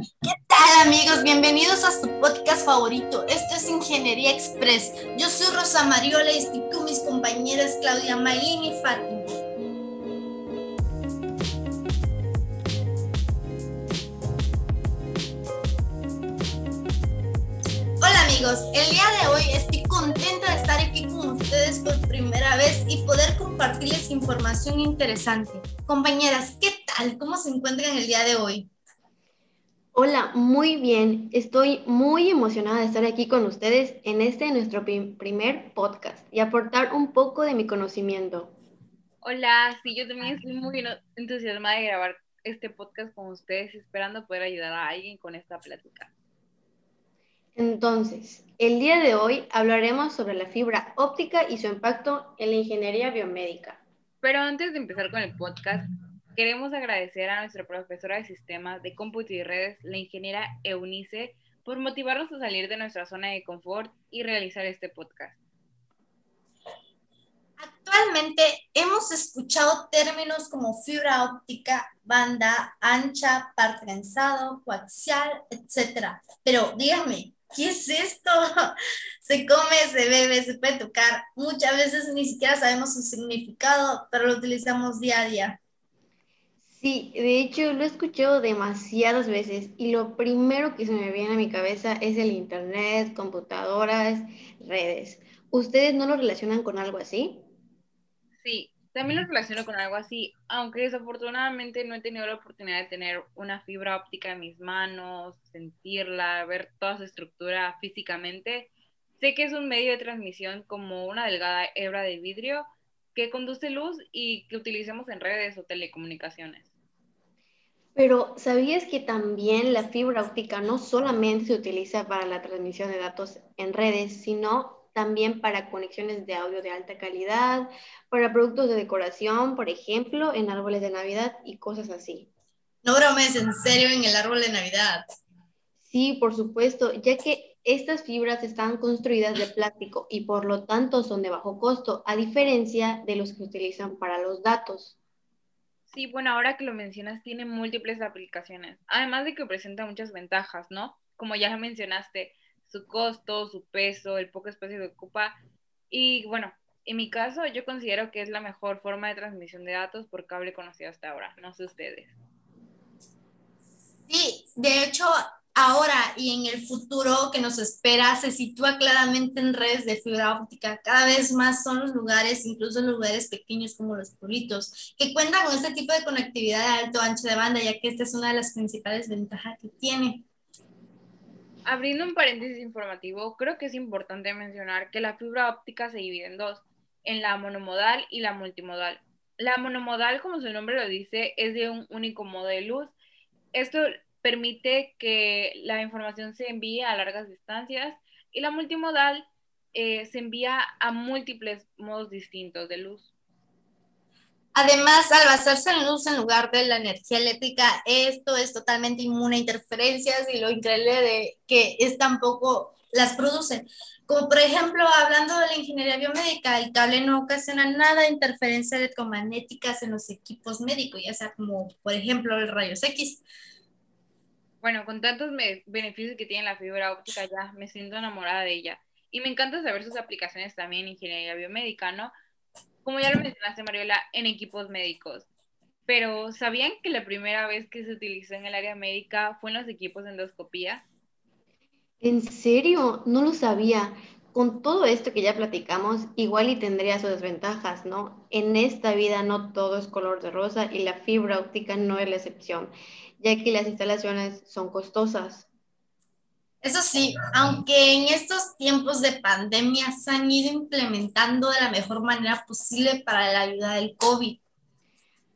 ¿Qué tal amigos? Bienvenidos a su podcast favorito. Esto es Ingeniería Express. Yo soy Rosa Mariola y estoy con mis compañeras Claudia Maylin y Fátima. Hola amigos, el día de hoy estoy contenta de estar aquí con ustedes por primera vez y poder compartirles información interesante. Compañeras, ¿qué tal? ¿Cómo se encuentran el día de hoy? Hola, muy bien. Estoy muy emocionada de estar aquí con ustedes en este nuestro primer podcast y aportar un poco de mi conocimiento. Hola, sí, yo también estoy muy entusiasmada de grabar este podcast con ustedes, esperando poder ayudar a alguien con esta plática. Entonces, el día de hoy hablaremos sobre la fibra óptica y su impacto en la ingeniería biomédica. Pero antes de empezar con el podcast, queremos agradecer a nuestra profesora de sistemas de cómputo y redes, la ingeniera Eunice, por motivarnos a salir de nuestra zona de confort y realizar este podcast. Actualmente hemos escuchado términos como fibra óptica, banda ancha, par trenzado, coaxial, etc. Pero dígame, ¿qué es esto? Se come, se bebe, se puede tocar. Muchas veces ni siquiera sabemos su significado, pero lo utilizamos día a día. Sí, de hecho lo he escuchado demasiadas veces y lo primero que se me viene a mi cabeza es el Internet, computadoras, redes. ¿Ustedes no lo relacionan con algo así? Sí, también lo relaciono con algo así, aunque desafortunadamente no he tenido la oportunidad de tener una fibra óptica en mis manos, sentirla, ver toda su estructura físicamente. Sé que es un medio de transmisión como una delgada hebra de vidrio que conduce luz y que utilizamos en redes o telecomunicaciones. Pero ¿sabías que también la fibra óptica no solamente se utiliza para la transmisión de datos en redes, sino también para conexiones de audio de alta calidad, para productos de decoración, por ejemplo, en árboles de Navidad y cosas así? No bromes, en serio, en el árbol de Navidad. Sí, por supuesto, ya que estas fibras están construidas de plástico y por lo tanto son de bajo costo, a diferencia de los que utilizan para los datos. Sí, bueno, ahora que lo mencionas, tiene múltiples aplicaciones, además de que presenta muchas ventajas, ¿no? Como ya mencionaste, su costo, su peso, el poco espacio que ocupa. Y bueno, en mi caso, yo considero que es la mejor forma de transmisión de datos por cable conocido hasta ahora, no sé ustedes. Sí, de hecho, ahora y en el futuro que nos espera se sitúa claramente en redes de fibra óptica. Cada vez más son los lugares, incluso lugares pequeños como los pueblitos, que cuentan con este tipo de conectividad de alto ancho de banda, ya que esta es una de las principales ventajas que tiene. Abriendo un paréntesis informativo, creo que es importante mencionar que la fibra óptica se divide en dos, en la monomodal y la multimodal. La monomodal, como su nombre lo dice, es de un único modo de luz. Esto permite que la información se envíe a largas distancias y la multimodal eh, se envía a múltiples modos distintos de luz. Además, al basarse en luz en lugar de la energía eléctrica, esto es totalmente inmune a interferencias y lo increíble de que es tampoco las produce. Como por ejemplo, hablando de la ingeniería biomédica, el cable no ocasiona nada de interferencias electromagnéticas en los equipos médicos, ya sea como por ejemplo el rayos X. Bueno, con tantos beneficios que tiene la fibra óptica ya me siento enamorada de ella. Y me encanta saber sus aplicaciones también en ingeniería biomédica, ¿no? Como ya lo mencionaste, Mariola, en equipos médicos. Pero, ¿sabían que la primera vez que se utilizó en el área médica fue en los equipos de endoscopía? ¿En serio? No lo sabía. Con todo esto que ya platicamos, igual y tendría sus desventajas, ¿no? En esta vida no todo es color de rosa y la fibra óptica no es la excepción ya que las instalaciones son costosas. Eso sí, aunque en estos tiempos de pandemia se han ido implementando de la mejor manera posible para la ayuda del COVID.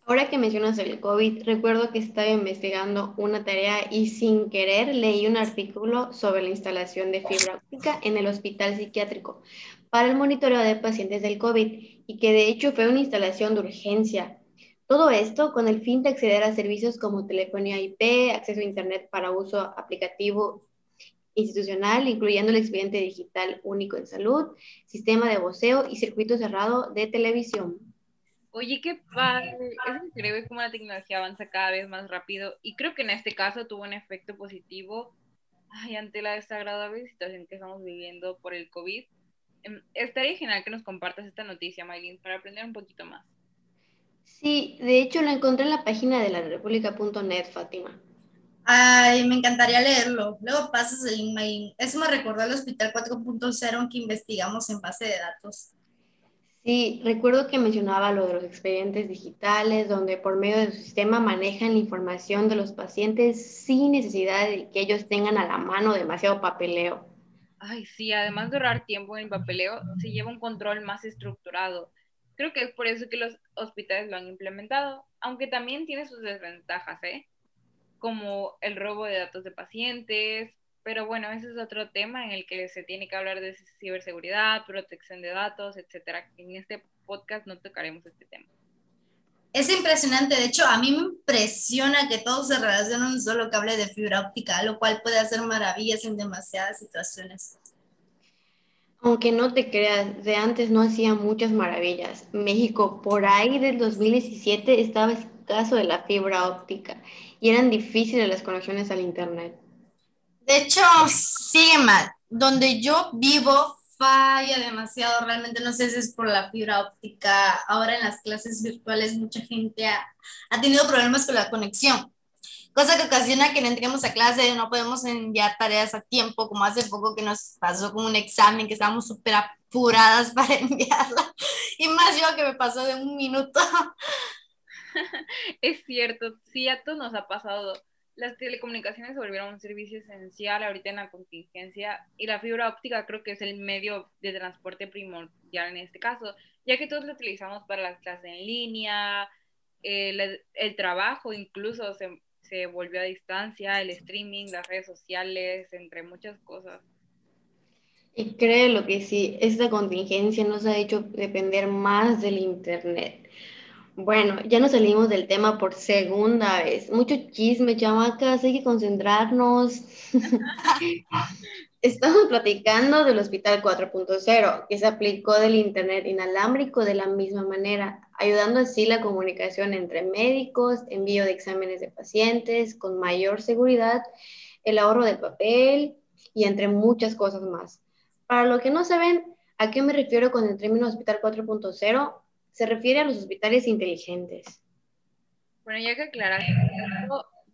Ahora que mencionas el COVID, recuerdo que estaba investigando una tarea y sin querer leí un artículo sobre la instalación de fibra óptica en el hospital psiquiátrico para el monitoreo de pacientes del COVID y que de hecho fue una instalación de urgencia todo esto con el fin de acceder a servicios como telefonía IP, acceso a Internet para uso aplicativo institucional, incluyendo el expediente digital único en salud, sistema de voceo y circuito cerrado de televisión. Oye, qué padre. Es increíble cómo la tecnología avanza cada vez más rápido y creo que en este caso tuvo un efecto positivo ante la desagradable situación que estamos viviendo por el COVID. Em, estaría genial que nos compartas esta noticia, Maylin, para aprender un poquito más. Sí, de hecho lo encontré en la página de la república.net, Fátima. Ay, me encantaría leerlo. Luego pasas el link, Maylin. Eso me recordó al Hospital 4.0 que investigamos en base de datos. Sí, recuerdo que mencionaba lo de los expedientes digitales, donde por medio de su sistema manejan la información de los pacientes sin necesidad de que ellos tengan a la mano demasiado papeleo. Ay, sí, además de ahorrar tiempo en el papeleo, se lleva un control más estructurado. Creo que es por eso que los hospitales lo han implementado, aunque también tiene sus desventajas, ¿eh? Como el robo de datos de pacientes, pero bueno, ese es otro tema en el que se tiene que hablar de ciberseguridad, protección de datos, etcétera. En este podcast no tocaremos este tema. Es impresionante, de hecho, a mí me impresiona que todo se relaciona en un solo cable de fibra óptica, lo cual puede hacer maravillas en demasiadas situaciones. Aunque no te creas, de antes no hacía muchas maravillas. México, por ahí del 2017, estaba escaso de la fibra óptica y eran difíciles las conexiones al Internet. De hecho, sigue mal. Donde yo vivo falla demasiado. Realmente no sé si es por la fibra óptica. Ahora en las clases virtuales mucha gente ha, tenido problemas con la conexión. Cosa que ocasiona que no entremos a clase, no podemos enviar tareas a tiempo, como hace poco que nos pasó con un examen, que estábamos súper apuradas para enviarla. Y más yo que me pasó de un minuto. es cierto, sí, a todos nos ha pasado las telecomunicaciones se volvieron un servicio esencial ahorita en la contingencia y la fibra óptica creo que es el medio de transporte primordial en este caso, ya que todos lo utilizamos para las clases en línea, el, el trabajo incluso se, se, volvió a distancia, el streaming, las redes sociales, entre muchas cosas. Y creo lo que sí, esta contingencia nos ha hecho depender más del Internet bueno, ya nos salimos del tema por segunda vez. Mucho chisme, chamacas, hay que concentrarnos. Estamos platicando del Hospital 4.0, que se aplicó del Internet inalámbrico de la misma manera, ayudando así la comunicación entre médicos, envío de exámenes de pacientes con mayor seguridad, el ahorro de papel y entre muchas cosas más. Para lo que no saben, ¿a qué me refiero con el término Hospital 4.0? se refiere a los hospitales inteligentes. Bueno, ya que aclarar,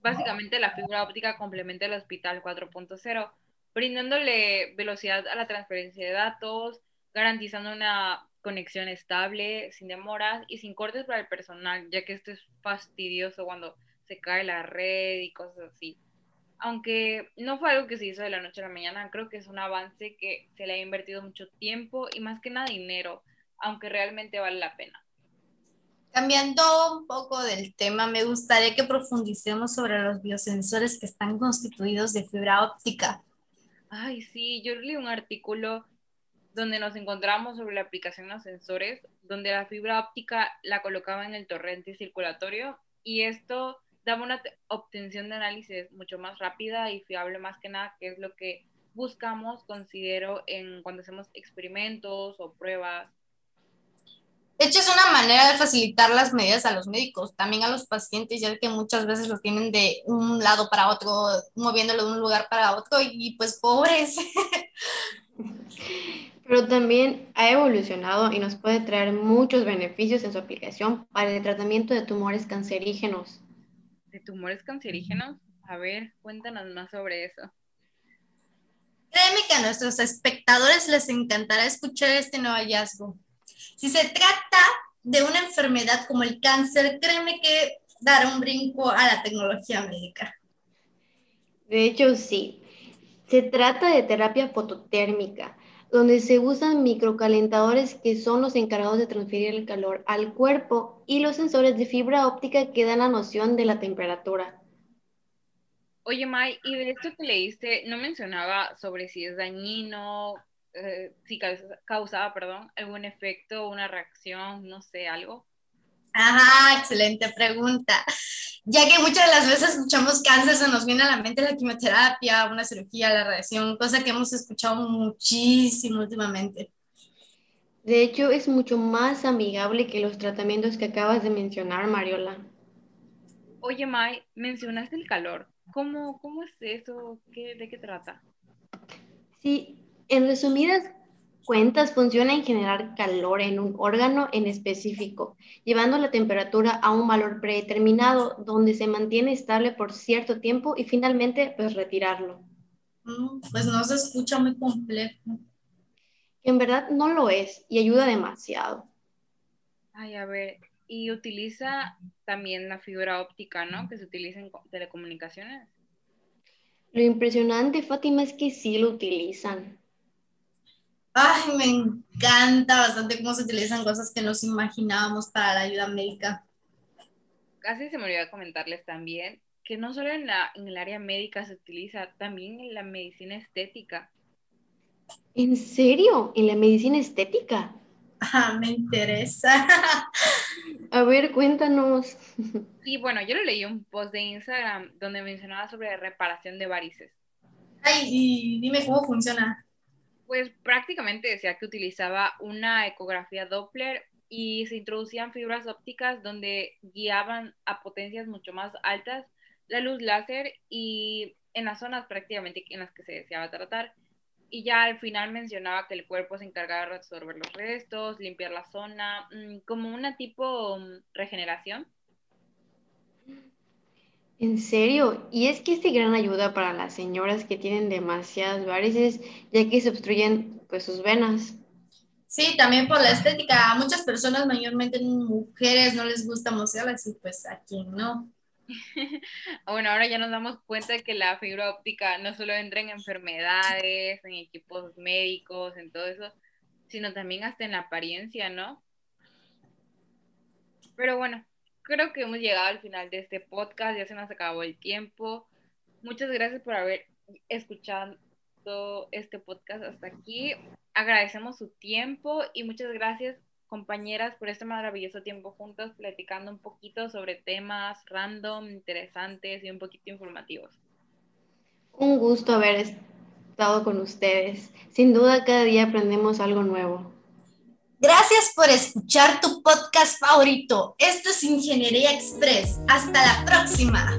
básicamente la fibra óptica complementa el hospital 4.0, brindándole velocidad a la transferencia de datos, garantizando una conexión estable, sin demoras y sin cortes para el personal, ya que esto es fastidioso cuando se cae la red y cosas así. Aunque no fue algo que se hizo de la noche a la mañana, creo que es un avance que se le ha invertido mucho tiempo y más que nada dinero aunque realmente vale la pena. Cambiando un poco del tema, me gustaría que profundicemos sobre los biosensores que están constituidos de fibra óptica. Ay, sí, yo leí un artículo donde nos encontramos sobre la aplicación de los sensores, donde la fibra óptica la colocaba en el torrente circulatorio y esto daba una obtención de análisis mucho más rápida y fiable más que nada, que es lo que buscamos, considero, en cuando hacemos experimentos o pruebas de hecho, es una manera de facilitar las medidas a los médicos, también a los pacientes, ya que muchas veces lo tienen de un lado para otro, moviéndolo de un lugar para otro, y pues pobres. Pero también ha evolucionado y nos puede traer muchos beneficios en su aplicación para el tratamiento de tumores cancerígenos. ¿De tumores cancerígenos? A ver, cuéntanos más sobre eso. Créeme que a nuestros espectadores les encantará escuchar este nuevo hallazgo. Si se trata de una enfermedad como el cáncer, créeme que dará un brinco a la tecnología médica. De hecho, sí. Se trata de terapia fototérmica, donde se usan microcalentadores que son los encargados de transferir el calor al cuerpo y los sensores de fibra óptica que dan la noción de la temperatura. Oye, May, y de esto que leíste, no mencionaba sobre si es dañino, eh, si causaba, perdón, algún efecto, una reacción, no sé, algo? Ajá, excelente pregunta. Ya que muchas de las veces escuchamos cáncer, se nos viene a la mente la quimioterapia, una cirugía, la radiación, cosa que hemos escuchado muchísimo últimamente. De hecho, es mucho más amigable que los tratamientos que acabas de mencionar, Mariola. Oye, Mai, mencionaste el calor. ¿Cómo, cómo es eso? ¿Qué, ¿De qué trata? Sí, en resumidas cuentas funciona en generar calor en un órgano en específico, llevando la temperatura a un valor predeterminado donde se mantiene estable por cierto tiempo y finalmente pues retirarlo. Mm, pues no se escucha muy complejo. En verdad no lo es y ayuda demasiado. Ay, a ver, y utiliza también la fibra óptica, ¿no? Que se utiliza en telecomunicaciones. Lo impresionante, Fátima, es que sí lo utilizan. Ay, me encanta bastante cómo se utilizan cosas que nos imaginábamos para la ayuda médica. Casi se me olvidó comentarles también que no solo en, la, en el área médica se utiliza, también en la medicina estética. ¿En serio? ¿En la medicina estética? Ah, me interesa. A ver, cuéntanos. Sí, bueno, yo lo leí un post de Instagram donde mencionaba sobre reparación de varices. Ay, y dime cómo funciona. Pues prácticamente decía que utilizaba una ecografía Doppler y se introducían fibras ópticas donde guiaban a potencias mucho más altas la luz láser y en las zonas prácticamente en las que se deseaba tratar y ya al final mencionaba que el cuerpo se encargaba de resolver los restos, limpiar la zona, mm, como una tipo mm, regeneración. ¿En serio? Y es que es de gran ayuda para las señoras que tienen demasiadas varices, ya que se obstruyen pues sus venas. Sí, también por la estética. A muchas personas, mayormente mujeres, no les gusta mostrarlas y pues a quien no. bueno, ahora ya nos damos cuenta de que la fibra óptica no solo entra en enfermedades, en equipos médicos, en todo eso, sino también hasta en la apariencia, ¿no? Pero bueno, creo que hemos llegado al final de este podcast, ya se nos acabó el tiempo. Muchas gracias por haber escuchado este podcast hasta aquí. Agradecemos su tiempo y muchas gracias compañeras por este maravilloso tiempo juntos platicando un poquito sobre temas random, interesantes y un poquito informativos. Un gusto haber estado con ustedes. Sin duda cada día aprendemos algo nuevo. Gracias por escuchar tu podcast favorito. Esto es Ingeniería Express. Hasta la próxima.